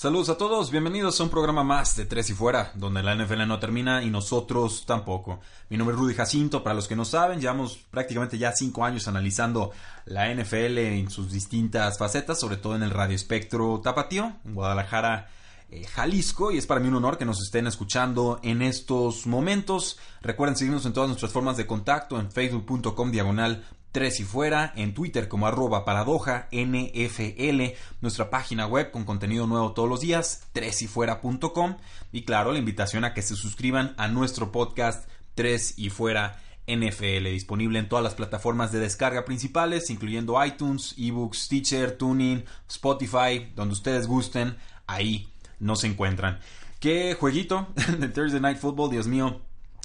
Saludos a todos, bienvenidos a un programa más de Tres y Fuera, donde la NFL no termina y nosotros tampoco. Mi nombre es Rudy Jacinto, para los que no saben, llevamos prácticamente ya cinco años analizando la NFL en sus distintas facetas, sobre todo en el radio espectro tapatío, en Guadalajara, eh, Jalisco, y es para mí un honor que nos estén escuchando en estos momentos. Recuerden seguirnos en todas nuestras formas de contacto, en facebook.com diagonal Tres y Fuera, en Twitter como arroba paradoja NFL, nuestra página web con contenido nuevo todos los días, tresyfuera.com y claro, la invitación a que se suscriban a nuestro podcast Tres y Fuera NFL, disponible en todas las plataformas de descarga principales, incluyendo iTunes, eBooks, Stitcher, Tuning, Spotify, donde ustedes gusten, ahí nos encuentran. ¿Qué jueguito de Thursday Night Football, Dios mío?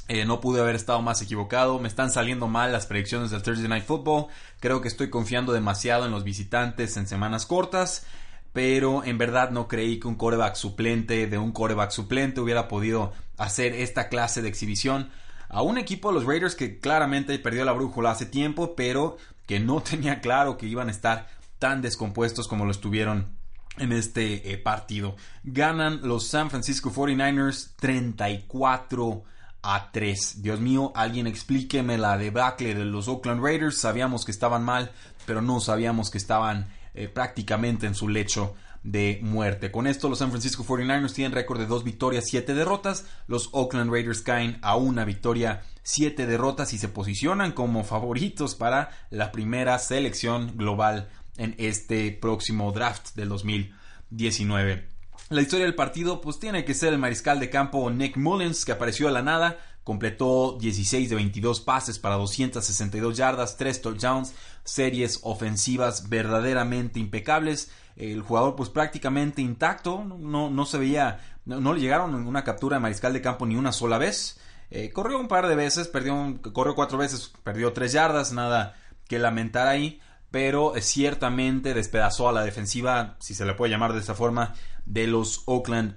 Eh, no pude haber estado más equivocado. Me están saliendo mal las predicciones del Thursday Night Football. Creo que estoy confiando demasiado en los visitantes en semanas cortas. Pero en verdad no creí que un coreback suplente de un coreback suplente hubiera podido hacer esta clase de exhibición a un equipo de los Raiders que claramente perdió la brújula hace tiempo, pero que no tenía claro que iban a estar tan descompuestos como lo estuvieron en este eh, partido. Ganan los San Francisco 49ers 34 a 3. Dios mío, alguien explíqueme la debacle de los Oakland Raiders. Sabíamos que estaban mal, pero no sabíamos que estaban eh, prácticamente en su lecho de muerte. Con esto, los San Francisco 49ers tienen récord de 2 victorias, 7 derrotas. Los Oakland Raiders caen a una victoria, 7 derrotas y se posicionan como favoritos para la primera selección global en este próximo draft del 2019. La historia del partido pues tiene que ser el mariscal de campo Nick Mullins que apareció a la nada, completó 16 de 22 pases para 262 yardas, 3 touchdowns, series ofensivas verdaderamente impecables. El jugador pues prácticamente intacto, no, no se veía, no, le llegaron una captura de mariscal de campo ni una sola vez. Eh, corrió un par de veces, perdió, corrió cuatro veces, perdió 3 yardas, nada que lamentar ahí pero ciertamente despedazó a la defensiva, si se le puede llamar de esta forma, de los Oakland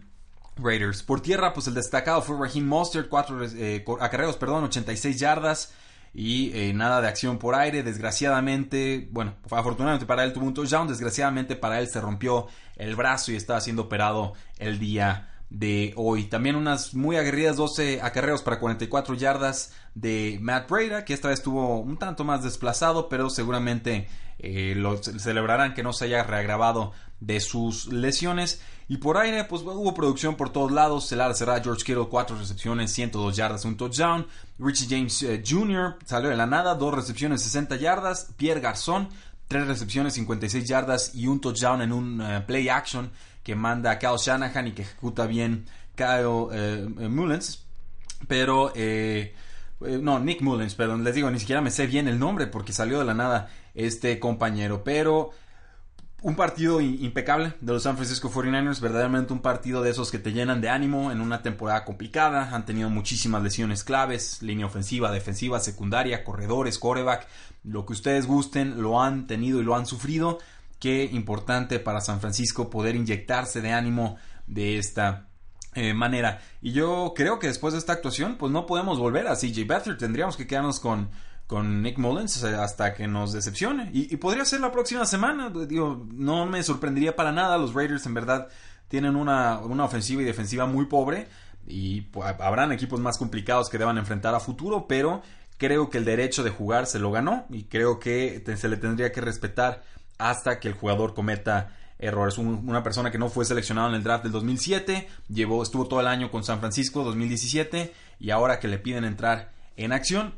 Raiders. Por tierra, pues el destacado fue Raheem Mostert, cuatro eh, acarreos, perdón, 86 yardas y eh, nada de acción por aire. Desgraciadamente, bueno, afortunadamente para él tuvo un touchdown, desgraciadamente para él se rompió el brazo y estaba siendo operado el día de hoy. También unas muy aguerridas 12 acarreos para 44 yardas de Matt Breda, que esta vez estuvo un tanto más desplazado, pero seguramente eh, lo celebrarán que no se haya reagravado de sus lesiones. Y por aire, pues hubo producción por todos lados. Celar será George Kittle, 4 recepciones, 102 yardas, un touchdown. Richie James eh, Jr. salió de la nada, 2 recepciones, 60 yardas. Pierre Garzón, 3 recepciones, 56 yardas y un touchdown en un eh, play action que manda a Kyle Shanahan y que ejecuta bien Kyle Mullins. Pero eh, no, Nick Mullins, perdón, les digo, ni siquiera me sé bien el nombre porque salió de la nada este compañero, pero un partido impecable de los San Francisco 49ers, verdaderamente un partido de esos que te llenan de ánimo en una temporada complicada, han tenido muchísimas lesiones claves, línea ofensiva, defensiva, secundaria, corredores, coreback, lo que ustedes gusten, lo han tenido y lo han sufrido, qué importante para San Francisco poder inyectarse de ánimo de esta eh, manera. Y yo creo que después de esta actuación, pues no podemos volver a CJ Beathard. Tendríamos que quedarnos con, con Nick Mullins hasta que nos decepcione. Y, podría ser la próxima semana. Digo, no me sorprendería para nada. Los Raiders en verdad tienen una, una ofensiva y defensiva muy pobre. Y pues, habrán equipos más complicados que deban enfrentar a futuro. Pero creo que el derecho de jugar se lo ganó. Y creo que se le tendría que respetar hasta que el jugador cometa errores. una persona que no fue seleccionado en el draft del 2007, llevó, estuvo todo el año con San Francisco 2017 y ahora que le piden entrar en acción,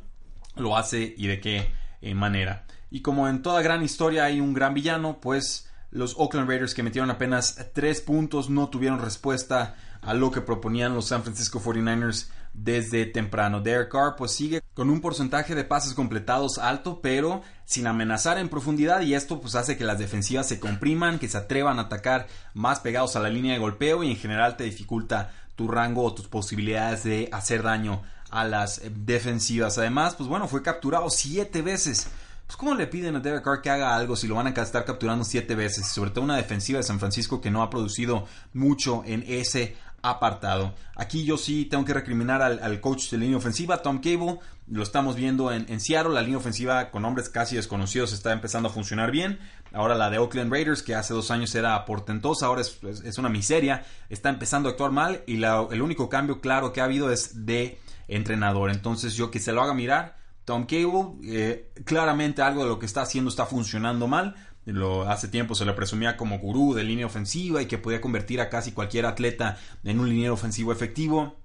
lo hace y de qué eh, manera. Y como en toda gran historia hay un gran villano, pues los Oakland Raiders que metieron apenas tres puntos no tuvieron respuesta a lo que proponían los San Francisco 49ers desde temprano. Derek Carr pues sigue con un porcentaje de pases completados alto, pero sin amenazar en profundidad y esto pues hace que las defensivas se compriman, que se atrevan a atacar más pegados a la línea de golpeo y en general te dificulta tu rango o tus posibilidades de hacer daño a las eh, defensivas. Además, pues bueno, fue capturado siete veces. Pues ¿cómo le piden a Derek Carr que haga algo si lo van a estar capturando siete veces? Sobre todo una defensiva de San Francisco que no ha producido mucho en ese apartado. Aquí yo sí tengo que recriminar al, coach de línea ofensiva, Tom Cable. Lo estamos viendo en, Seattle. La línea ofensiva con hombres casi desconocidos está empezando a funcionar bien. Ahora la de Oakland Raiders, que hace dos años era portentosa, ahora es, una miseria. Está empezando a actuar mal y el único cambio claro que ha habido es de entrenador. Entonces yo que se lo haga mirar. Tom Cable, eh, claramente algo de lo que está haciendo está funcionando mal lo, hace tiempo se le presumía como gurú de línea ofensiva y que podía convertir a casi cualquier atleta en un liniero ofensivo efectivo.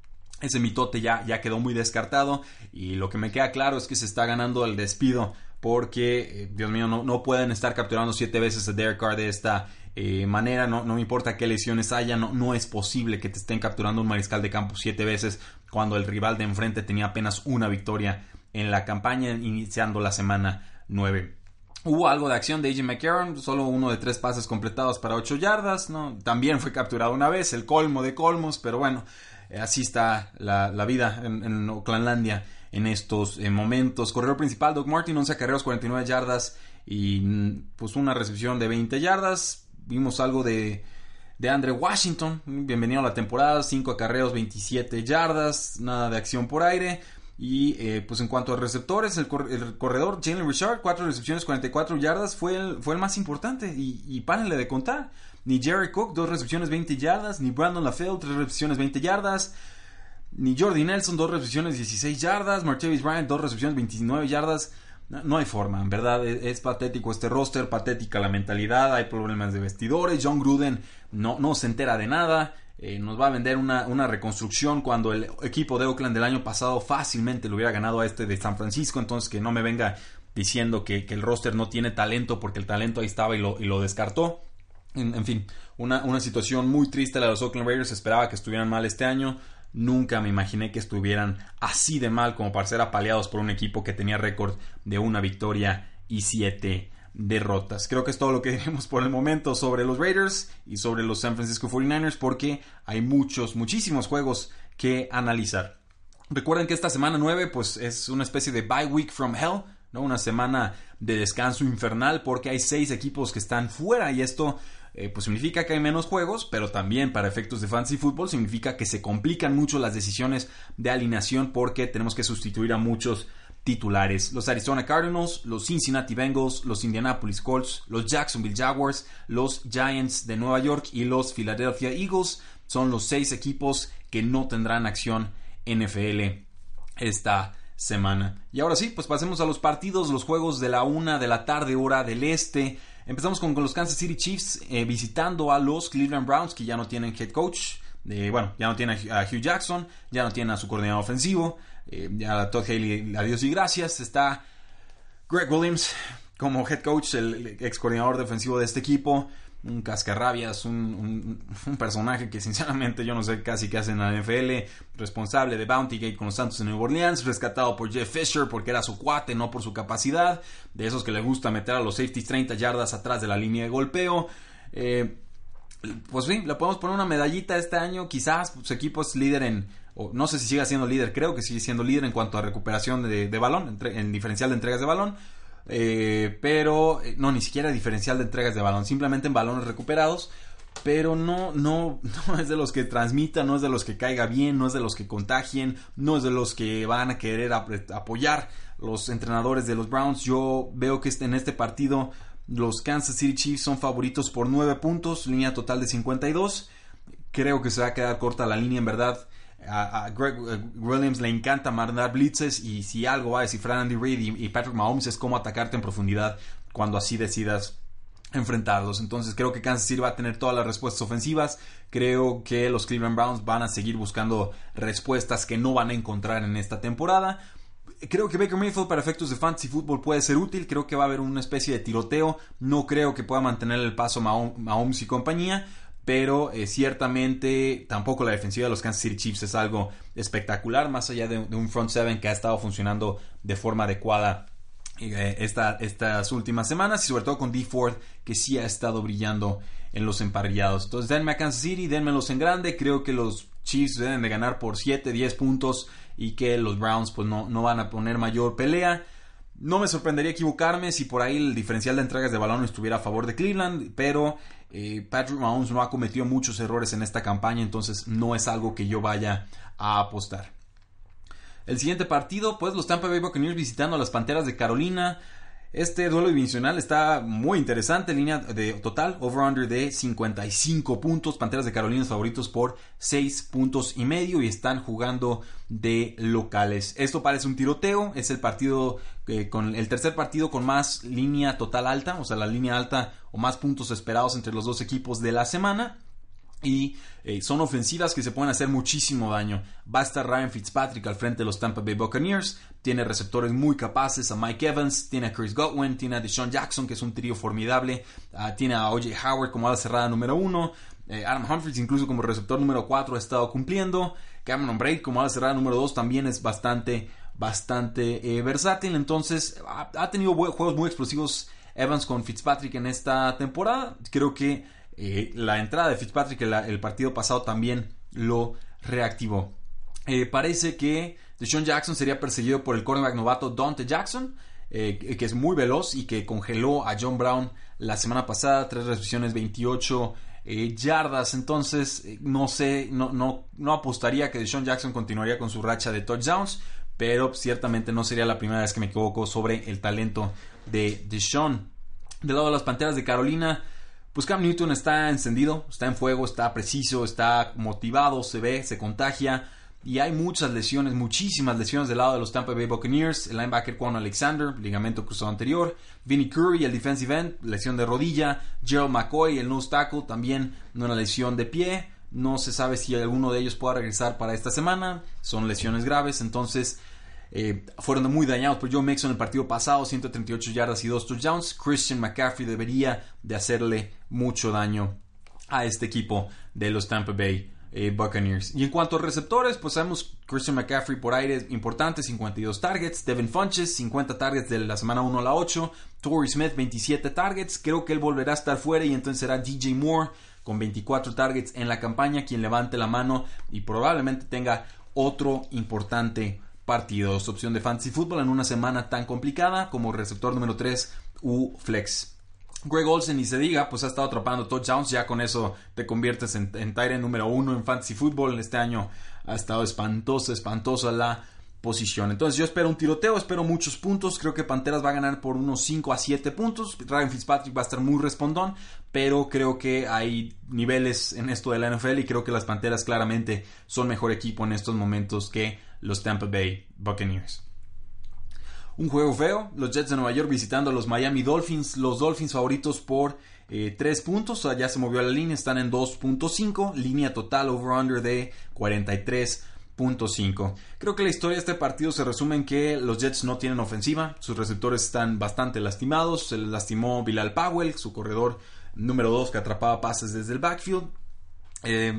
Ese mitote ya, ya quedó muy descartado y lo que me queda claro es que se está ganando el despido porque, eh, Dios mío, no, no, pueden estar capturando siete veces a Derek Carr de esta eh, manera, no, no, me importa qué lesiones haya, no, no es posible que te estén capturando un mariscal de campo siete veces cuando el rival de enfrente tenía apenas una victoria en la campaña iniciando la semana 9. Hubo algo de acción de AJ McCarron, solo uno de tres pases completados para 8 yardas, ¿no? También fue capturado una vez, el colmo de colmos, pero bueno, eh, así está la, vida en, en, en estos eh, momentos. Corredor principal, Doug Martin, 11 carreras, 49 yardas y mm, pues una recepción de 20 yardas. Vimos algo de, de Andre Washington, bienvenido a la temporada, 5 acarreos, 27 yardas, nada de acción por aire. Y eh, pues en cuanto a receptores, el, corredor Jalen Richard, 4 recepciones, 44 yardas, fue el, fue el más importante. Y, y párenle de contar. Ni Jerry Cook, 2 recepciones, 20 yardas. Ni Brandon LaFell, 3 recepciones, 20 yardas. Ni Jordi Nelson, 2 recepciones, 16 yardas. Martavis Bryant, 2 recepciones, 29 yardas. No, hay forma, en verdad es, es, patético este roster, patética la mentalidad, hay problemas de vestidores, John Gruden no, no se entera de nada, eh, nos va a vender una, reconstrucción cuando el equipo de Oakland del año pasado fácilmente le hubiera ganado a este de San Francisco. Entonces que no me venga diciendo que, el roster no tiene talento porque el talento ahí estaba y lo, lo descartó. En, fin, una, una, situación muy triste la de los Oakland Raiders. Esperaba que estuvieran mal este año. Nunca me imaginé que estuvieran así de mal como para ser apaleados por un equipo que tenía récord de una victoria y siete derrotas. Creo que es todo lo que diremos por el momento sobre los Raiders y sobre los San Francisco 49ers porque hay muchos, muchísimos juegos que analizar. Recuerden que esta semana 9 pues es una especie de bye week from hell, ¿no? Una semana de descanso infernal porque hay seis equipos que están fuera y esto eh, pues significa que hay menos juegos, pero también para efectos de fantasy football significa que se complican mucho las decisiones de alineación porque tenemos que sustituir a muchos titulares. Los Arizona Cardinals, los Cincinnati Bengals, los Indianapolis Colts, los Jacksonville Jaguars, los Giants de Nueva York y los Philadelphia Eagles son los seis equipos que no tendrán acción NFL esta semana. Y ahora sí, pues pasemos a los partidos, los juegos de la una de la tarde, hora del este. Empezamos con, los Kansas City Chiefs eh, visitando a los Cleveland Browns, que ya no tienen head coach. Bueno, ya no tienen a Hugh Jackson, ya no tienen a su coordinador ofensivo. Eh, ya Todd Haley, adiós y gracias. Está Greg Williams como head coach, el ex coordinador defensivo de este equipo. Un cascarrabias, un, personaje que sinceramente yo no sé casi qué hace en la NFL. Responsable de Bounty Gate con los Santos de Nueva Orleans. Rescatado por Jeff Fisher porque era su cuate, no por su capacidad. De esos que le gusta meter a los safeties 30 yardas atrás de la línea de golpeo. Eh, pues bien, le podemos poner una medallita este año. Quizás su equipo es líder en no sé si sigue siendo líder, creo que sigue siendo líder en cuanto a recuperación de, balón, en, diferencial de entregas de balón, eh, pero eh, no, ni siquiera diferencial de entregas de balón, simplemente en balones recuperados, pero no, no, no es de los que transmita, no es de los que caiga bien, no es de los que contagien, no es de los que van a querer apoyar los entrenadores de los Browns. Yo veo que este, en este partido los Kansas City Chiefs son favoritos por 9 puntos, línea total de 52. Creo que se va a quedar corta la línea en verdad a, Greg Williams le encanta mandar blitzes y si algo va a descifrar Andy Reid y, Patrick Mahomes es cómo atacarte en profundidad cuando así decidas enfrentarlos. Entonces creo que Kansas City va a tener todas las respuestas ofensivas. Creo que los Cleveland Browns van a seguir buscando respuestas que no van a encontrar en esta temporada. Creo que Baker Mayfield para efectos de fantasy football puede ser útil. Creo que va a haber una especie de tiroteo. No creo que pueda mantener el paso Mahomes y compañía pero eh, ciertamente tampoco la defensiva de los Kansas City Chiefs es algo espectacular, más allá de, un front seven que ha estado funcionando de forma adecuada eh, estas últimas semanas y sobre todo con D Ford que sí ha estado brillando en los emparrillados. Entonces denme a Kansas City, denmelos en grande, creo que los Chiefs deben de ganar por 7, 10 puntos y que los Browns pues no, no van a poner mayor pelea. No me sorprendería equivocarme si por ahí el diferencial de entregas de balón estuviera a favor de Cleveland, pero eh, Patrick Mahomes no ha cometido muchos errores en esta campaña, entonces no es algo que yo vaya a apostar. El siguiente partido, pues los Tampa Bay Buccaneers visitando a las Panteras de Carolina. Este duelo divisional está muy interesante. Línea de total, over-under de 55 puntos. Panteras de Carolina favoritos por 6 puntos y medio y están jugando de locales. Esto parece un tiroteo. Es el partido eh, con el tercer partido con más línea total alta, o sea, la línea alta o más puntos esperados entre los dos equipos de la semana y eh, son ofensivas que se pueden hacer muchísimo daño. Va a estar Ryan Fitzpatrick al frente de los Tampa Bay Buccaneers. Tiene receptores muy capaces a Mike Evans, tiene a Chris Godwin, tiene a Deshaun Jackson, que es un trío formidable. Ah, tiene a OJ Howard como ala cerrada número uno. Eh, Adam Humphries incluso como receptor número 4 ha estado cumpliendo. Cameron Braid como ala cerrada número 2 también es bastante, bastante eh, versátil. Entonces ha tenido juegos muy explosivos Evans con Fitzpatrick en esta temporada. Creo que eh, la entrada de Fitzpatrick el, partido pasado también lo reactivó. Eh, parece que Deshaun Jackson sería perseguido por el cornerback novato Dante Jackson, eh, que es muy veloz y que congeló a John Brown la semana pasada, tres recepciones, 28 yardas. Entonces, no sé, no, no, no apostaría que Deshaun Jackson continuaría con su racha de touchdowns, pero ciertamente no sería la primera vez que me equivoco sobre el talento de Deshaun. Del lado de las Panteras de Carolina, pues Cam Newton está encendido, está en fuego, está preciso, está motivado, se ve, se contagia. Y hay muchas lesiones, muchísimas lesiones del lado de los Tampa Bay Buccaneers. El linebacker Juan Alexander, ligamento cruzado anterior. Vinnie Curry, el defensive end, lesión de rodilla. Gerald McCoy, el nose tackle, también una lesión de pie. No se sabe si alguno de ellos pueda regresar para esta semana. Son lesiones graves, entonces eh, fueron muy dañados por Joe Mixon el partido pasado, 138 yardas y 2 touchdowns. Christian McCaffrey debería de hacerle mucho daño a este equipo de los Tampa Bay eh, Buccaneers. Y en cuanto a receptores, pues sabemos Christian McCaffrey por aire importante, 52 targets. Devin Funches, 50 targets de la semana 1 a la 8. Torrey Smith, 27 targets. Creo que él volverá a estar fuera y entonces será DJ Moore con 24 targets en la campaña, quien levante la mano y probablemente tenga otro importante partidos. Opción de fantasy fútbol en una semana tan complicada como receptor número 3 u flex. Greg Olsen, y se diga, pues ha estado atrapando touchdowns. Ya con eso te conviertes en, en número uno en fantasy fútbol. Este año ha estado espantosa, espantosa la posición. Entonces yo espero un tiroteo, espero muchos puntos. Creo que Panteras va a ganar por unos 5 a 7 puntos. Ryan Fitzpatrick va a estar muy respondón, pero creo que hay niveles en esto de la NFL y creo que las Panteras claramente son mejor equipo en estos momentos que los Tampa Bay Buccaneers. Un juego feo, los Jets de Nueva York visitando a los Miami Dolphins, los Dolphins favoritos por 3 eh, puntos, ya se movió la línea, están en 2.5, línea total over-under de 43.5. Creo que la historia de este partido se resume en que los Jets no tienen ofensiva, sus receptores están bastante lastimados, se les lastimó Bilal Powell, su corredor número 2 que atrapaba pases desde el backfield. Eh,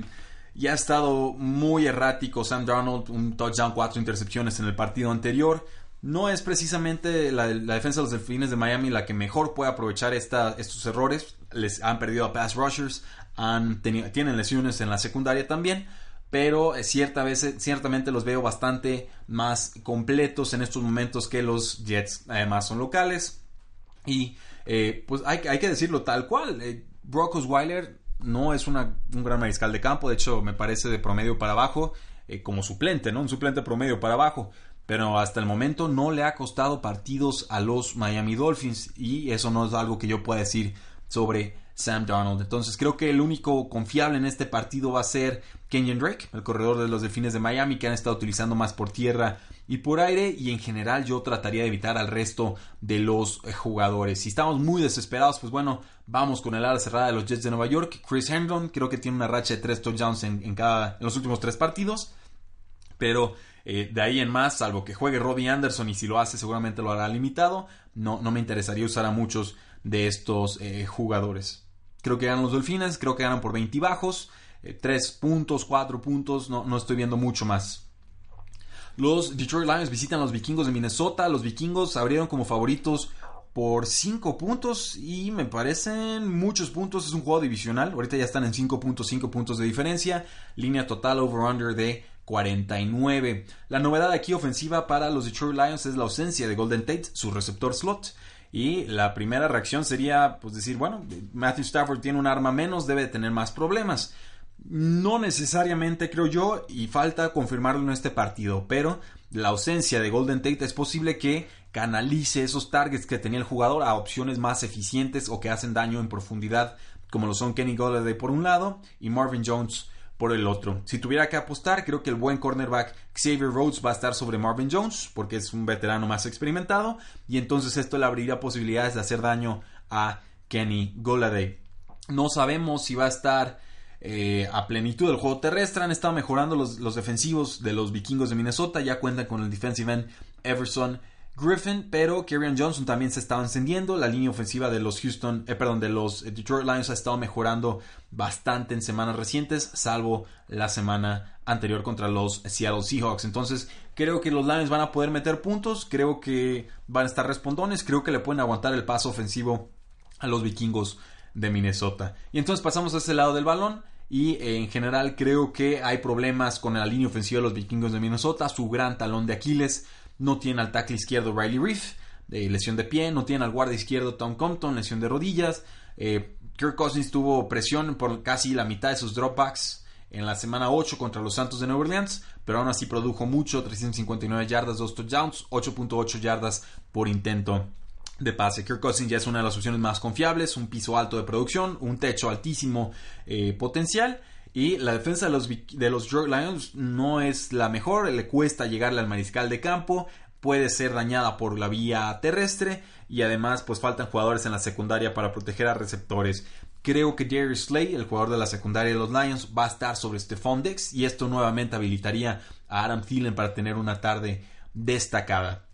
y ha estado muy errático Sam Darnold, un touchdown, cuatro intercepciones en el partido anterior. No es precisamente la, defensa de los Delfines de Miami la que mejor puede aprovechar estos errores. Les han perdido a pass rushers, han tenido, tienen lesiones en la secundaria también, pero cierta vez, ciertamente los veo bastante más completos en estos momentos que los Jets. Además son locales y eh, pues hay, hay, que decirlo tal cual. Eh, Brock Osweiler no es un gran mariscal de campo, de hecho me parece de promedio para abajo eh, como suplente, ¿no? Un suplente promedio para abajo. Pero hasta el momento no le ha costado partidos a los Miami Dolphins y eso no es algo que yo pueda decir sobre Sam Darnold. Entonces creo que el único confiable en este partido va a ser Kenyon Drake, el corredor de los Delfines de Miami, que han estado utilizando más por tierra y por aire. Y en general yo trataría de evitar al resto de los eh, jugadores. Si estamos muy desesperados, pues bueno, vamos con el ala cerrada de los Jets de Nueva York. Chris Hendon, creo que tiene una racha de tres touchdowns en, cada, en los últimos tres partidos. Pero eh, de ahí en más, salvo que juegue Robbie Anderson y si lo hace seguramente lo hará limitado, no, no me interesaría usar a muchos de estos eh, jugadores. Creo que ganan los Delfines, creo que ganan por 20 bajos, 3 eh, puntos, 4 puntos, no, no estoy viendo mucho más. Los Detroit Lions visitan a los vikingos de Minnesota. Los vikingos abrieron como favoritos por 5 puntos y me parecen muchos puntos. Es un juego divisional. Ahorita ya están en 5.5 puntos de diferencia. Línea total over-under de 49. La novedad aquí ofensiva para los Detroit Lions es la ausencia de Golden Tate, su receptor slot. Y la primera reacción sería pues decir, bueno, Matthew Stafford tiene un arma menos, debe de tener más problemas. No necesariamente creo yo, y falta confirmarlo en este partido, pero la ausencia de Golden Tate es posible que canalice esos targets que tenía el jugador a opciones más eficientes o que hacen daño en profundidad, como lo son Kenny Golladay por un lado y Marvin Jones por el otro. Si tuviera que apostar, creo que el buen cornerback Xavier Rhodes va a estar sobre Marvin Jones, porque es un veterano más experimentado, y entonces esto le abriría posibilidades de hacer daño a Kenny Golladay. No sabemos si va a estar eh, a plenitud del juego terrestre. Han estado mejorando los, defensivos de los vikingos de Minnesota. Ya cuentan con el defensive end Everson Griffin, pero Kerryon Johnson también se estaba encendiendo. La línea ofensiva de los Houston, eh, perdón, de los Detroit Lions ha estado mejorando bastante en semanas recientes, salvo la semana anterior contra los Seattle Seahawks. Entonces, creo que los Lions van a poder meter puntos, creo que van a estar respondones, creo que le pueden aguantar el paso ofensivo a los vikingos de Minnesota. Y entonces pasamos a ese lado del balón. Y eh, en general creo que hay problemas con la línea ofensiva de los vikingos de Minnesota. Su gran talón de Aquiles. No tiene al tackle izquierdo Riley Reef, de lesión de pie. No tiene al guardia izquierdo Tom Compton, lesión de rodillas. Eh, Kirk Cousins tuvo presión por casi la mitad de sus dropbacks en la semana 8 contra los Santos de Nueva Orleans, pero aún así produjo mucho, 359 yardas, 2 touchdowns, 8.8 yardas por intento de pase. Kirk Cousins ya es una de las opciones más confiables, un piso alto de producción, un techo altísimo eh, potencial. Y la defensa de los, de los Lions no es la mejor, le cuesta llegarle al mariscal de campo, puede ser dañada por la vía terrestre y además pues faltan jugadores en la secundaria para proteger a receptores. Creo que Jerry Slay, el jugador de la secundaria de los Lions, va a estar sobre Stephon Dex y esto nuevamente habilitaría a Adam Thielen para tener una tarde destacada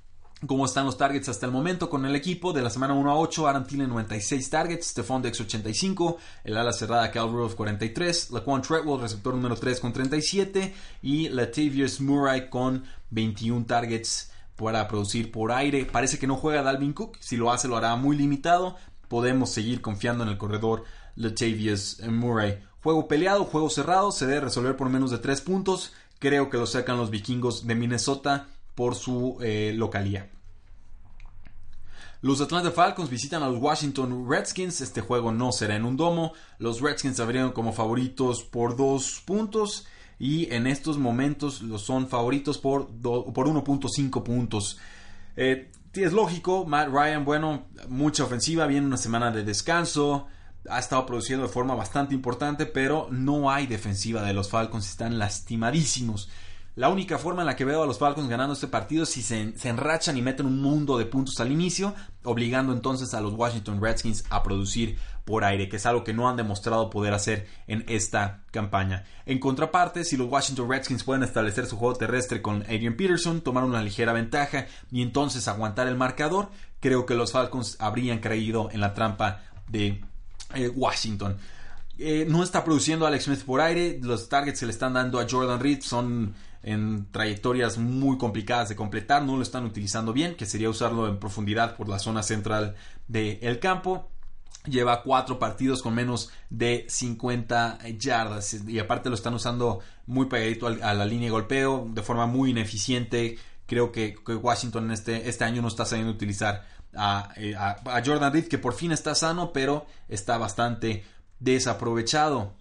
cómo están los targets hasta el momento con el equipo. De la semana 1 a 8, Aaron Thielen 96 targets, Stephon Dex 85, el ala cerrada Cal Rudolph 43, Laquan Treadwell, receptor número 3 con 37 y Latavius Murray con 21 targets para producir por aire. Parece que no juega Dalvin Cook, si lo hace lo hará muy limitado. Podemos seguir confiando en el corredor Latavius Murray. Juego peleado, juego cerrado, se debe resolver por menos de 3 puntos. Creo que lo sacan los vikingos de Minnesota por su eh, localía. Los Atlanta Falcons visitan a los Washington Redskins. Este juego no será en un domo. Los Redskins abrieron como favoritos por dos puntos. Y en estos momentos los son favoritos por, por 1.5 puntos. Eh, es lógico, Matt Ryan, bueno, mucha ofensiva, viene una semana de descanso. Ha estado produciendo de forma bastante importante, pero no hay defensiva de los Falcons. Están lastimadísimos. La única forma en la que veo a los Falcons ganando este partido es si se, enrachan y meten un mundo de puntos al inicio, obligando entonces a los Washington Redskins a producir por aire, que es algo que no han demostrado poder hacer en esta campaña. En contraparte, si los Washington Redskins pueden establecer su juego terrestre con Adrian Peterson, tomar una ligera ventaja y entonces aguantar el marcador, creo que los Falcons habrían creído en la trampa de eh, Washington. Eh, no está produciendo Alex Smith por aire, los targets que le están dando a Jordan Reed son en trayectorias muy complicadas de completar, no lo están utilizando bien, que sería usarlo en profundidad por la zona central del campo. Lleva cuatro partidos con menos de 50 yardas y aparte lo están usando muy pegadito a la línea de golpeo de forma muy ineficiente. Creo que, Washington este, este año no está sabiendo utilizar eh, a, a Jordan Reed, que por fin está sano, pero está bastante desaprovechado.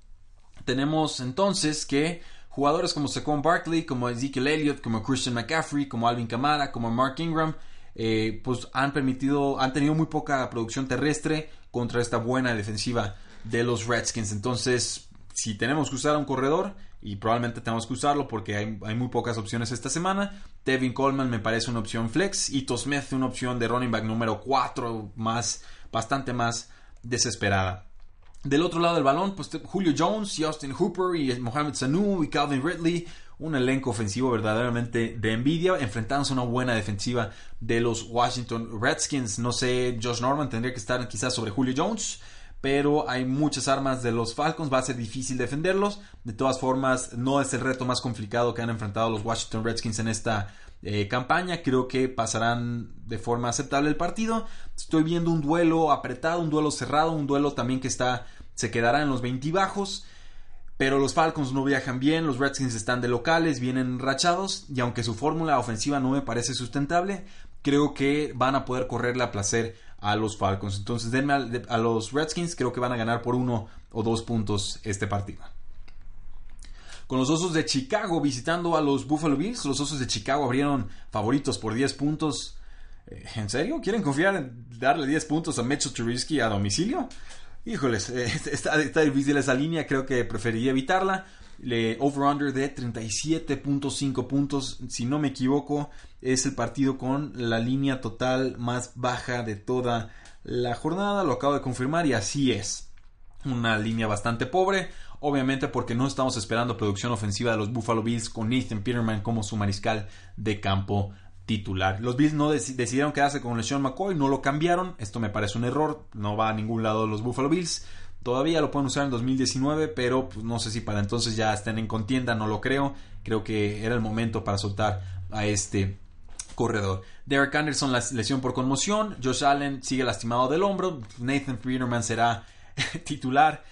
Tenemos entonces que Jugadores como Saquon Barkley, como Ezekiel Elliott, como Christian McCaffrey, como Alvin Kamara, como Mark Ingram, eh, pues han permitido, han tenido muy poca producción terrestre contra esta buena defensiva de los Redskins. Entonces, si tenemos que usar un corredor, y probablemente tenemos que usarlo porque hay, muy pocas opciones esta semana, Tevin Coleman me parece una opción flex, y Smith una opción de running back número 4, más, bastante más desesperada. Del otro lado del balón, pues Julio Jones, Justin Hooper y Mohamed Sanu y Calvin Ridley. Un elenco ofensivo verdaderamente de envidia, enfrentándose a una buena defensiva de los Washington Redskins. No sé, Josh Norman tendría que estar quizás sobre Julio Jones, pero hay muchas armas de los Falcons, va a ser difícil defenderlos. De todas formas, no es el reto más complicado que han enfrentado los Washington Redskins en esta eh, campaña. Creo que pasarán de forma aceptable el partido. Estoy viendo un duelo apretado, un duelo cerrado, un duelo también que está se quedará en los 20 bajos. Pero los Falcons no viajan bien, los Redskins están de locales, vienen rachados y aunque su fórmula ofensiva no me parece sustentable, creo que van a poder correrle a placer a los Falcons. Entonces denme a, los Redskins, creo que van a ganar por uno o dos puntos este partido. Con los Osos de Chicago visitando a los Buffalo Bills, los Osos de Chicago abrieron favoritos por 10 puntos. Eh, ¿En serio? ¿Quieren confiar en darle 10 puntos a Mitchell Trubisky a domicilio? Híjoles, eh, está, difícil esa línea, creo que preferiría evitarla. Le, over-under de 37.5 puntos, si no me equivoco, es el partido con la línea total más baja de toda la jornada, lo acabo de confirmar y así es. Una línea bastante pobre, obviamente porque no estamos esperando producción ofensiva de los Buffalo Bills con Nathan Peterman como su mariscal de campo titular. Los Bills no decidieron quedarse con LeSean McCoy, no lo cambiaron. Esto me parece un error, no va a ningún lado los Buffalo Bills. Todavía lo pueden usar en 2019, pero pues, no sé si para entonces ya estén en contienda, no lo creo. Creo que era el momento para soltar a este corredor. Derek Anderson, la lesión por conmoción. Josh Allen sigue lastimado del hombro. Nathan Peterman será titular.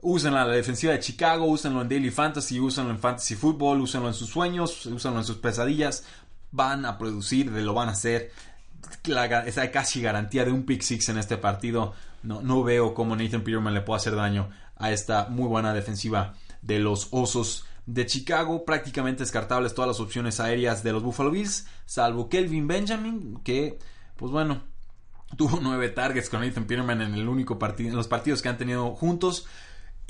Usen la defensiva de Chicago, úsenlo en Daily Fantasy, úsenlo en Fantasy Football, úsenlo en sus sueños, úsenlo en sus pesadillas van a producir, lo van a hacer. esa casi garantía de un pick six en este partido. No, no veo cómo Nathan Peterman le puede hacer daño a esta muy buena defensiva de los Osos de Chicago. Prácticamente descartables todas las opciones aéreas de los Buffalo Bills, salvo Kelvin Benjamin, que, pues bueno, tuvo nueve targets con Nathan Peterman en el único partido, en los partidos que han tenido juntos.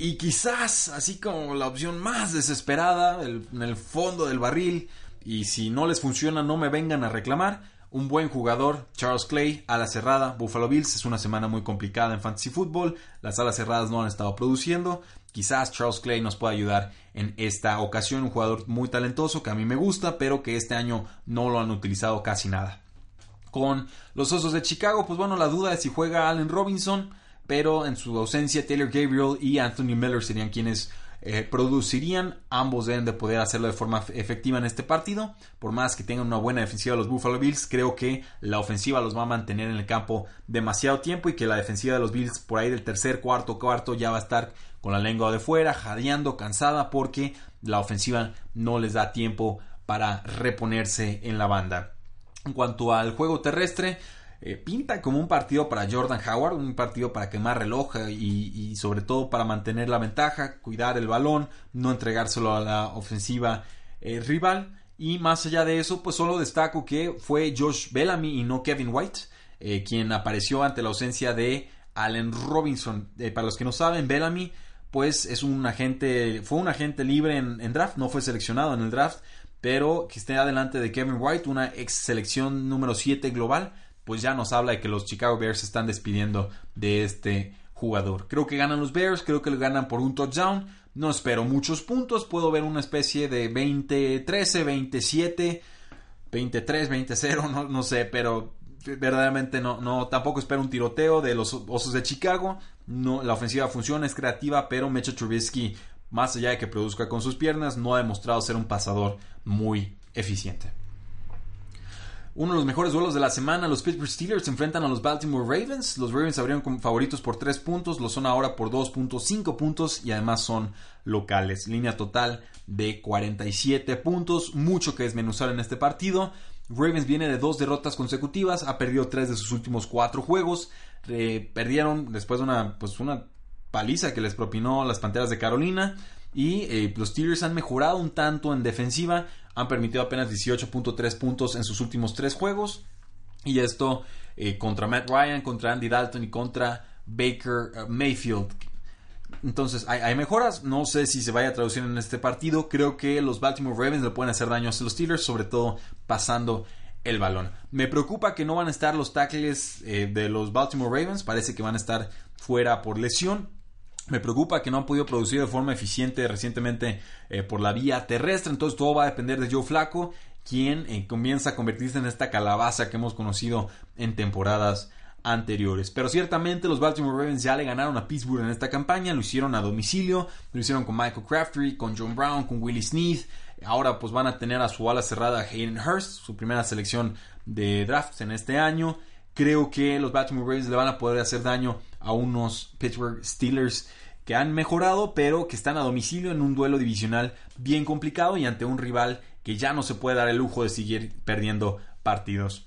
Y quizás, así como la opción más desesperada, en el fondo del barril, y si no les funciona no me vengan a reclamar. Un buen jugador, Charles Clay, a la cerrada, Buffalo Bills. Es una semana muy complicada en Fantasy Football. Las alas cerradas no han estado produciendo. Quizás Charles Clay nos pueda ayudar en esta ocasión. Un jugador muy talentoso que a mí me gusta, pero que este año no lo han utilizado casi nada. Con los Osos de Chicago, pues bueno, la duda es si juega Allen Robinson, pero en su ausencia Taylor Gabriel y Anthony Miller serían quienes eh, producirían. Ambos deben de poder hacerlo de forma efectiva en este partido. Por más que tengan una buena defensiva los Buffalo Bills, creo que la ofensiva los va a mantener en el campo demasiado tiempo y que la defensiva de los Bills por ahí del tercer, cuarto, cuarto ya va a estar con la lengua de fuera, jadeando, cansada porque la ofensiva no les da tiempo para reponerse en la banda. En cuanto al juego terrestre, eh, pinta como un partido para Jordan Howard, un partido para quemar reloj eh, y, sobre todo para mantener la ventaja, cuidar el balón, no entregárselo a la ofensiva eh, rival. Y más allá de eso, pues solo destaco que fue Josh Bellamy y no Kevin White, quien apareció ante la ausencia de Allen Robinson. para los que no saben, Bellamy pues es un agente, fue un agente libre en, en draft, no fue seleccionado en el draft, pero que esté adelante de Kevin White, una ex selección número 7 global pues ya nos habla de que los Chicago Bears se están despidiendo de este jugador. Creo que ganan los Bears, creo que lo ganan por un touchdown. No espero muchos puntos, puedo ver una especie de 20-13, 27, 23, 20-0, no, sé, pero verdaderamente no, tampoco espero un tiroteo de los Osos de Chicago. No, la ofensiva funciona, es creativa, pero Mitchell Trubisky, más allá de que produzca con sus piernas, no ha demostrado ser un pasador muy eficiente. Uno de los mejores duelos de la semana, los Pittsburgh Steelers enfrentan a los Baltimore Ravens. Los Ravens abrieron como favoritos por 3 puntos, lo son ahora por 2.5 puntos y además son locales. Línea total de 47 puntos, mucho que desmenuzar en este partido. Ravens viene de dos derrotas consecutivas, ha perdido tres de sus últimos cuatro juegos. Eh, perdieron después de una, pues una paliza que les propinó las Panteras de Carolina. Y eh, los Steelers han mejorado un tanto en defensiva, han permitido apenas 18.3 puntos en sus últimos tres juegos. Y esto eh, contra Matt Ryan, contra Andy Dalton y contra Baker eh, Mayfield. Entonces, hay, mejoras. No sé si se vaya a traducir en este partido. Creo que los Baltimore Ravens le pueden hacer daño a los Steelers, sobre todo pasando el balón. Me preocupa que no van a estar los tackles de los Baltimore Ravens. Parece que van a estar fuera por lesión. Me preocupa que no han podido producir de forma eficiente recientemente eh, por la vía terrestre, entonces todo va a depender de Joe Flaco, quien eh, comienza a convertirse en esta calabaza que hemos conocido en temporadas anteriores. Pero ciertamente los Baltimore Ravens ya le ganaron a Pittsburgh en esta campaña, lo hicieron a domicilio, lo hicieron con Michael Craftery, con John Brown, con Willie Sneath. Ahora pues van a tener a su ala cerrada Hayden Hurst, su primera selección de drafts en este año. Creo que los Baltimore Ravens le van a poder hacer daño a unos Pittsburgh Steelers que han mejorado, pero que están a domicilio en un duelo divisional bien complicado y ante un rival que ya no se puede dar el lujo de seguir perdiendo partidos.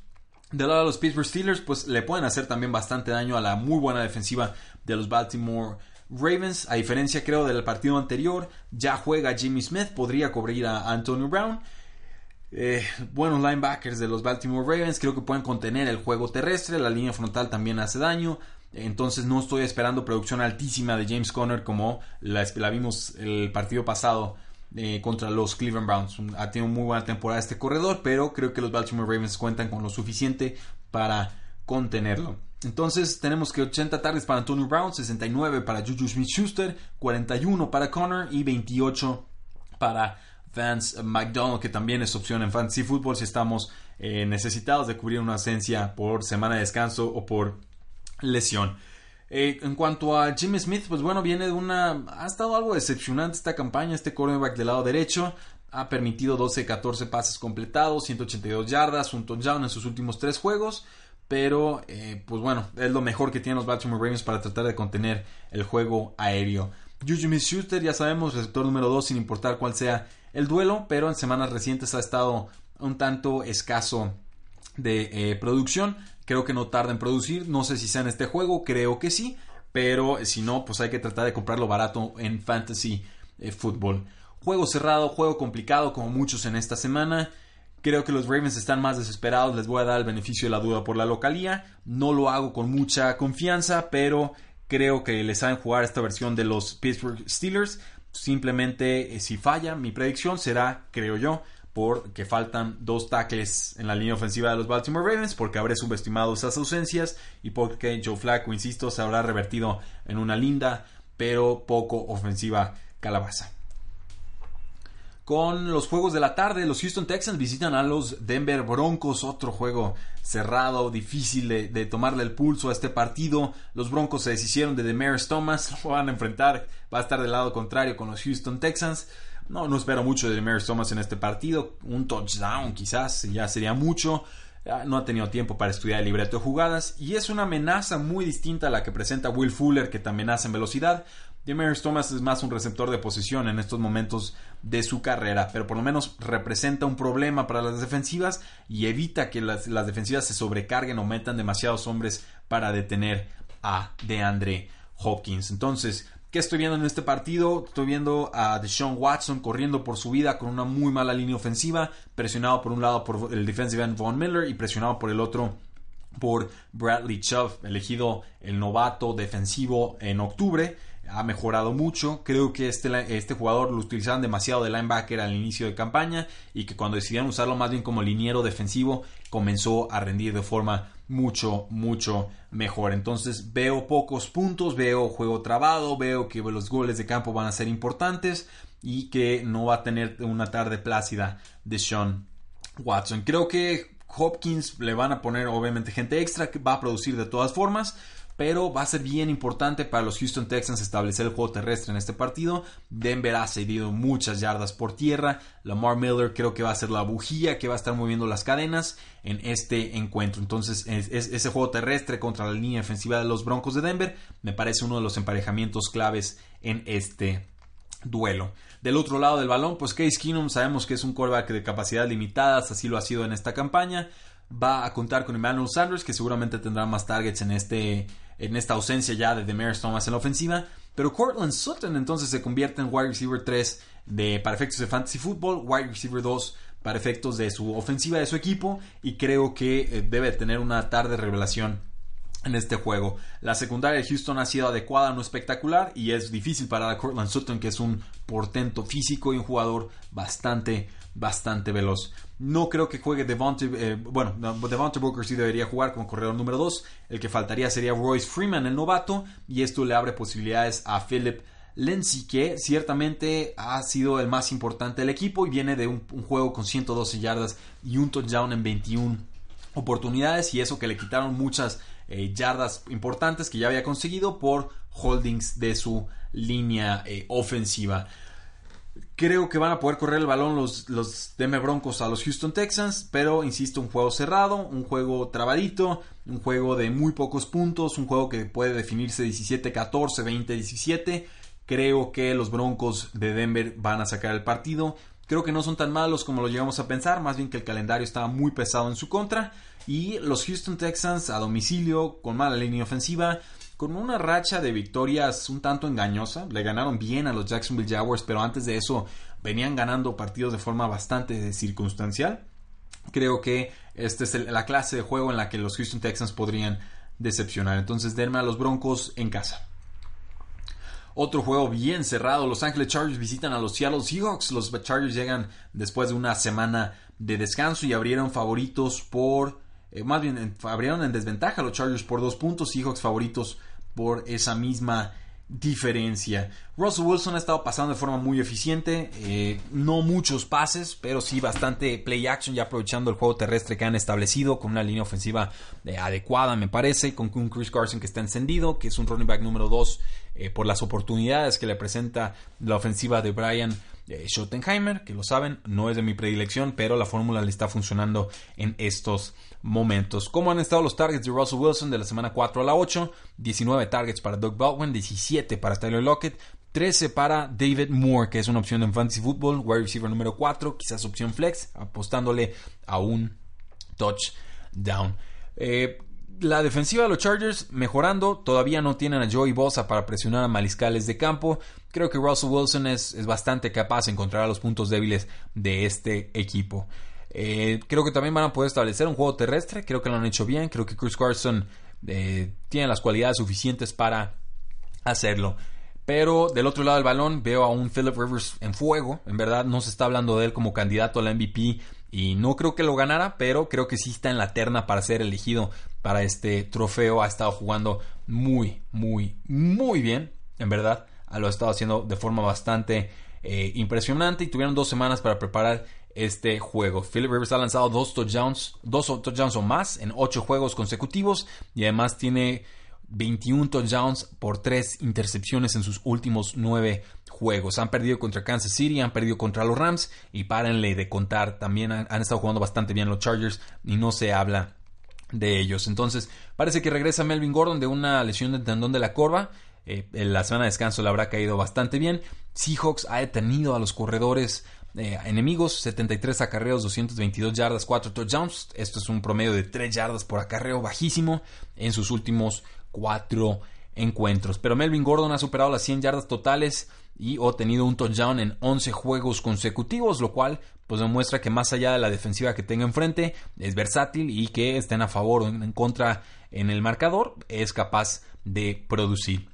Del lado de los Pittsburgh Steelers, pues le pueden hacer también bastante daño a la muy buena defensiva de los Baltimore Ravens. A diferencia, creo, del partido anterior, ya juega Jimmy Smith, podría cubrir a Antonio Brown. Eh, buenos linebackers de los Baltimore Ravens, creo que pueden contener el juego terrestre, la línea frontal también hace daño. Entonces no estoy esperando producción altísima de James Conner como la, vimos el partido pasado eh, contra los Cleveland Browns. Ha tenido muy buena temporada este corredor, pero creo que los Baltimore Ravens cuentan con lo suficiente para contenerlo. Entonces tenemos que 80 tardes para Antonio Brown, 69 para Juju Smith-Schuster, 41 para Connor y 28 para Vance McDonald, que también es opción en Fantasy Football si estamos eh, necesitados de cubrir una ausencia por semana de descanso o por lesión. Eh, en cuanto a Jimmy Smith, pues bueno, viene de una... Ha estado algo decepcionante esta campaña, este cornerback del lado derecho. Ha permitido 12-14 pases completados, 182 yardas, un touchdown en sus últimos tres juegos. Pero, eh, pues bueno, es lo mejor que tienen los Baltimore Ravens para tratar de contener el juego aéreo. Juju Smith-Schuster, ya sabemos, receptor número 2 sin importar cuál sea el duelo, pero en semanas recientes ha estado un tanto escaso de eh, producción. Creo que no tarda en producir. No sé si sea en este juego, creo que sí. Pero si no, pues hay que tratar de comprarlo barato en Fantasy eh, Football. Juego cerrado, juego complicado, como muchos en esta semana. Creo que los Ravens están más desesperados. Les voy a dar el beneficio de la duda por la localía. No lo hago con mucha confianza, pero creo que les saben jugar esta versión de los Pittsburgh Steelers. Simplemente, eh, si falla, mi predicción será, creo yo, porque faltan dos tackles en la línea ofensiva de los Baltimore Ravens, porque habré subestimado esas ausencias y porque Joe Flacco, insisto, se habrá revertido en una linda pero poco ofensiva calabaza. Con los juegos de la tarde, los Houston Texans visitan a los Denver Broncos, otro juego cerrado, difícil de, tomarle el pulso a este partido. Los Broncos se deshicieron de Demarius Thomas, lo van a enfrentar, va a estar del lado contrario con los Houston Texans. No, no espero mucho de Mary Thomas en este partido. Un touchdown quizás, ya sería mucho. No ha tenido tiempo para estudiar el libreto de jugadas y es una amenaza muy distinta a la que presenta Will Fuller, que te amenaza en velocidad. Demarius Thomas es más un receptor de posición en estos momentos de su carrera, pero por lo menos representa un problema para las defensivas y evita que las, las defensivas se sobrecarguen o metan demasiados hombres para detener a DeAndre Hopkins. Entonces, ¿Qué estoy viendo en este partido? Estoy viendo a Deshaun Watson corriendo por su vida con una muy mala línea ofensiva, presionado por un lado por el defensive end Von Miller y presionado por el otro por Bradley Chubb, elegido el novato defensivo en octubre. Ha mejorado mucho. Creo que este, este jugador lo utilizaban demasiado de linebacker al inicio de campaña y que cuando decidieron usarlo más bien como liniero defensivo comenzó a rendir de forma mucho, mucho mejor. Entonces veo pocos puntos, veo juego trabado, veo que los goles de campo van a ser importantes y que no va a tener una tarde plácida de Sean Watson. Creo que Hopkins le van a poner obviamente gente extra que va a producir de todas formas pero va a ser bien importante para los Houston Texans establecer el juego terrestre en este partido. Denver ha cedido muchas yardas por tierra. Lamar Miller creo que va a ser la bujía que va a estar moviendo las cadenas en este encuentro. Entonces, ese juego terrestre contra la línea defensiva de los Broncos de Denver me parece uno de los emparejamientos claves en este duelo. Del otro lado del balón, pues Case Keenum sabemos que es un quarterback de capacidad limitadas, así lo ha sido en esta campaña. Va a contar con Emmanuel Sanders, que seguramente tendrá más targets en este en esta ausencia ya de Demarius Thomas en la ofensiva. Pero Cortland Sutton entonces se convierte en wide receiver 3 de, para efectos de fantasy football, wide receiver 2 para efectos de su ofensiva de su equipo y creo que eh, debe tener una tarde revelación en este juego. La secundaria de Houston ha sido adecuada, no espectacular, y es difícil para Cortland Sutton, que es un portento físico y un jugador bastante, bastante veloz. No creo que juegue Devontae, eh, bueno, Devontae Booker sí debería jugar como corredor número 2. El que faltaría sería Royce Freeman, el novato, y esto le abre posibilidades a Philip Lindsay, que ciertamente ha sido el más importante del equipo y viene de un, juego con 112 yardas y un touchdown en 21 oportunidades y eso que le quitaron muchas eh, yardas importantes que ya había conseguido por holdings de su línea eh, ofensiva. Creo que van a poder correr el balón los, los Denver Broncos a los Houston Texans, pero insisto, un juego cerrado, un juego trabadito, un juego de muy pocos puntos, un juego que puede definirse 17-14, 20-17. Creo que los Broncos de Denver van a sacar el partido. Creo que no son tan malos como lo llegamos a pensar, más bien que el calendario estaba muy pesado en su contra. Y los Houston Texans a domicilio, con mala línea ofensiva, con una racha de victorias un tanto engañosa. Le ganaron bien a los Jacksonville Jaguars, pero antes de eso venían ganando partidos de forma bastante circunstancial. Creo que esta es la clase de juego en la que los Houston Texans podrían decepcionar. Entonces, denme a los Broncos en casa. Otro juego bien cerrado. Los Angeles Chargers visitan a los Seattle Seahawks. Los Chargers llegan después de una semana de descanso y abrieron favoritos por. Eh, más bien, abrieron en desventaja los Chargers por dos puntos. Seahawks favoritos por esa misma diferencia. Russell Wilson ha estado pasando de forma muy eficiente, eh, no muchos pases, pero sí bastante play action, ya aprovechando el juego terrestre que han establecido con una línea ofensiva eh, adecuada, me parece, con un Chris Carson que está encendido, que es un running back número 2 eh, por las oportunidades que le presenta la ofensiva de Brian Schottenheimer, que lo saben, no es de mi predilección, pero la fórmula le está funcionando en estos momentos. ¿Cómo han estado los targets de Russell Wilson de la semana 4 a la 8? 19 targets para Doug Baldwin, 17 para Tyler Lockett, 13 para David Moore, que es una opción en fantasy football, wide receiver número 4, quizás opción flex, apostándole a un touchdown. Eh, la defensiva de los Chargers mejorando, todavía no tienen a Joey Bosa para presionar a mariscales de campo. Creo que Russell Wilson es, bastante capaz de encontrar los puntos débiles de este equipo. Eh, creo que también van a poder establecer un juego terrestre. Creo que lo han hecho bien. Creo que Chris Carson eh, tiene las cualidades suficientes para hacerlo. Pero del otro lado del balón veo a un Philip Rivers en fuego. En verdad no se está hablando de él como candidato al MVP y no creo que lo ganara, pero creo que sí está en la terna para ser elegido para este trofeo. Ha estado jugando muy, muy, muy bien. En verdad, lo ha estado haciendo de forma bastante eh, impresionante y tuvieron dos semanas para preparar este juego. Philip Rivers ha lanzado dos touchdowns, dos touchdowns o más en ocho juegos consecutivos y además tiene 21 touchdowns por tres intercepciones en sus últimos nueve juegos. Han perdido contra Kansas City, han perdido contra los Rams y párenle de contar. También han, estado jugando bastante bien los Chargers y no se habla de ellos. Entonces, parece que regresa Melvin Gordon de una lesión de tendón de la corva. Eh, en la semana de descanso le habrá caído bastante bien. Seahawks ha detenido a los corredores eh, enemigos, 73 acarreos, 222 yardas, 4 touchdowns. Esto es un promedio de 3 yardas por acarreo bajísimo en sus últimos 4 encuentros. Pero Melvin Gordon ha superado las 100 yardas totales y ha tenido un touchdown en 11 juegos consecutivos, lo cual pues demuestra que más allá de la defensiva que tenga enfrente, es versátil y que estén a favor o en contra en el marcador, es capaz de producir.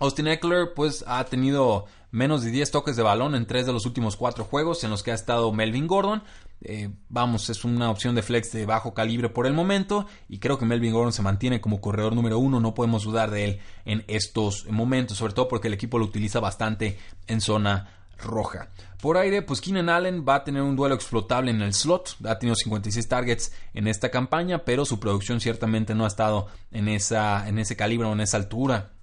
Austin Eckler pues ha tenido menos de 10 toques de balón en 3 de los últimos 4 juegos en los que ha estado Melvin Gordon. Eh, vamos, es una opción de flex de bajo calibre por el momento y creo que Melvin Gordon se mantiene como corredor número uno, no podemos dudar de él en estos momentos, sobre todo porque el equipo lo utiliza bastante en zona roja. Por aire, pues Keenan Allen va a tener un duelo explotable en el slot. Ha tenido 56 targets en esta campaña, pero su producción ciertamente no ha estado en, esa, en ese calibre o en esa altura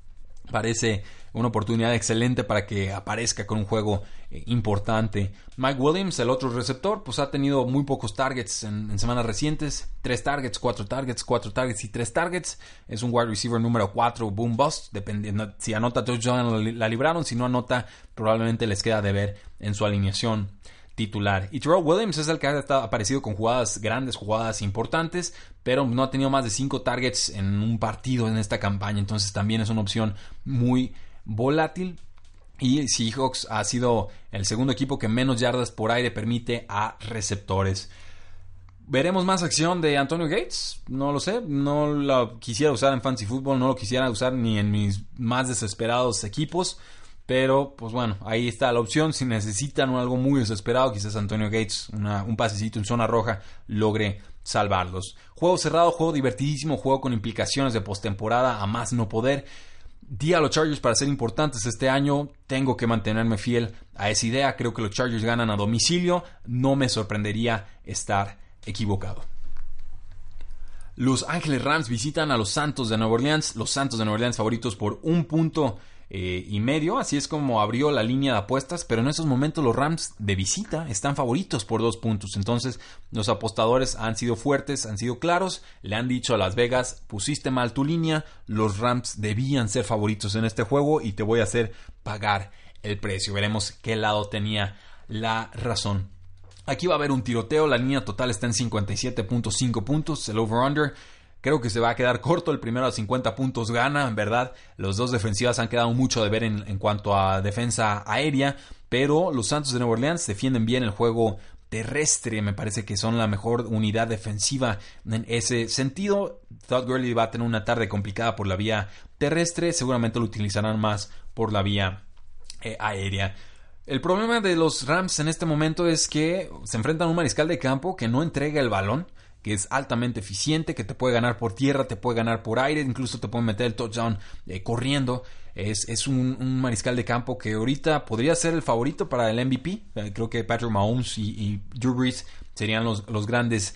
parece una oportunidad excelente para que aparezca con un juego eh, importante. Mike Williams, el otro receptor, pues ha tenido muy pocos targets en, semanas recientes. Tres targets, cuatro targets, cuatro targets y tres targets. Es un wide receiver número 4, boom bust. Dependiendo, si anota touchdown la libraron, si no anota, probablemente les queda de ver en su alineación titular. Y Terrell Williams es el que ha aparecido con jugadas grandes, jugadas importantes, pero no ha tenido más de 5 targets en un partido en esta campaña. Entonces también es una opción muy volátil. Y Seahawks ha sido el segundo equipo que menos yardas por aire permite a receptores. ¿Veremos más acción de Antonio Gates? No lo sé. No lo quisiera usar en Fantasy Football. No lo quisiera usar ni en mis más desesperados equipos. Pero, pues bueno, ahí está la opción. Si necesitan algo muy desesperado, quizás Antonio Gates, un pasecito en zona roja, logre salvarlos. Juego cerrado, juego divertidísimo, juego con implicaciones de postemporada a más no poder. Día a los Chargers para ser importantes este año. Tengo que mantenerme fiel a esa idea. Creo que los Chargers ganan a domicilio. No me sorprendería estar equivocado. Los Ángeles Rams visitan a los Santos de Nueva Orleans. Los Santos de Nueva Orleans favoritos por un punto eh, y medio. Así es como abrió la línea de apuestas. Pero en esos momentos los Rams de visita están favoritos por dos puntos. Entonces los apostadores han sido fuertes, han sido claros. Le han dicho a Las Vegas, pusiste mal tu línea. Los Rams debían ser favoritos en este juego y te voy a hacer pagar el precio. Veremos qué lado tenía la razón. Aquí va a haber un tiroteo, la línea total está en 57.5 puntos, el over-under. Creo que se va a quedar corto, el primero a 50 puntos gana, en verdad. Los dos defensivas han quedado mucho de ver en, cuanto a defensa aérea, pero los Santos de Nueva Orleans defienden bien el juego terrestre, me parece que son la mejor unidad defensiva en ese sentido. Todd Gurley va a tener una tarde complicada por la vía terrestre, seguramente lo utilizarán más por la vía eh, aérea. El problema de los Rams en este momento es que se enfrentan a un mariscal de campo que no entrega el balón, que es altamente eficiente, que te puede ganar por tierra, te puede ganar por aire, incluso te puede meter el touchdown eh, corriendo. Es, es un, mariscal de campo que ahorita podría ser el favorito para el MVP. Eh, creo que Patrick Mahomes y, y Drew Brees serían los, los grandes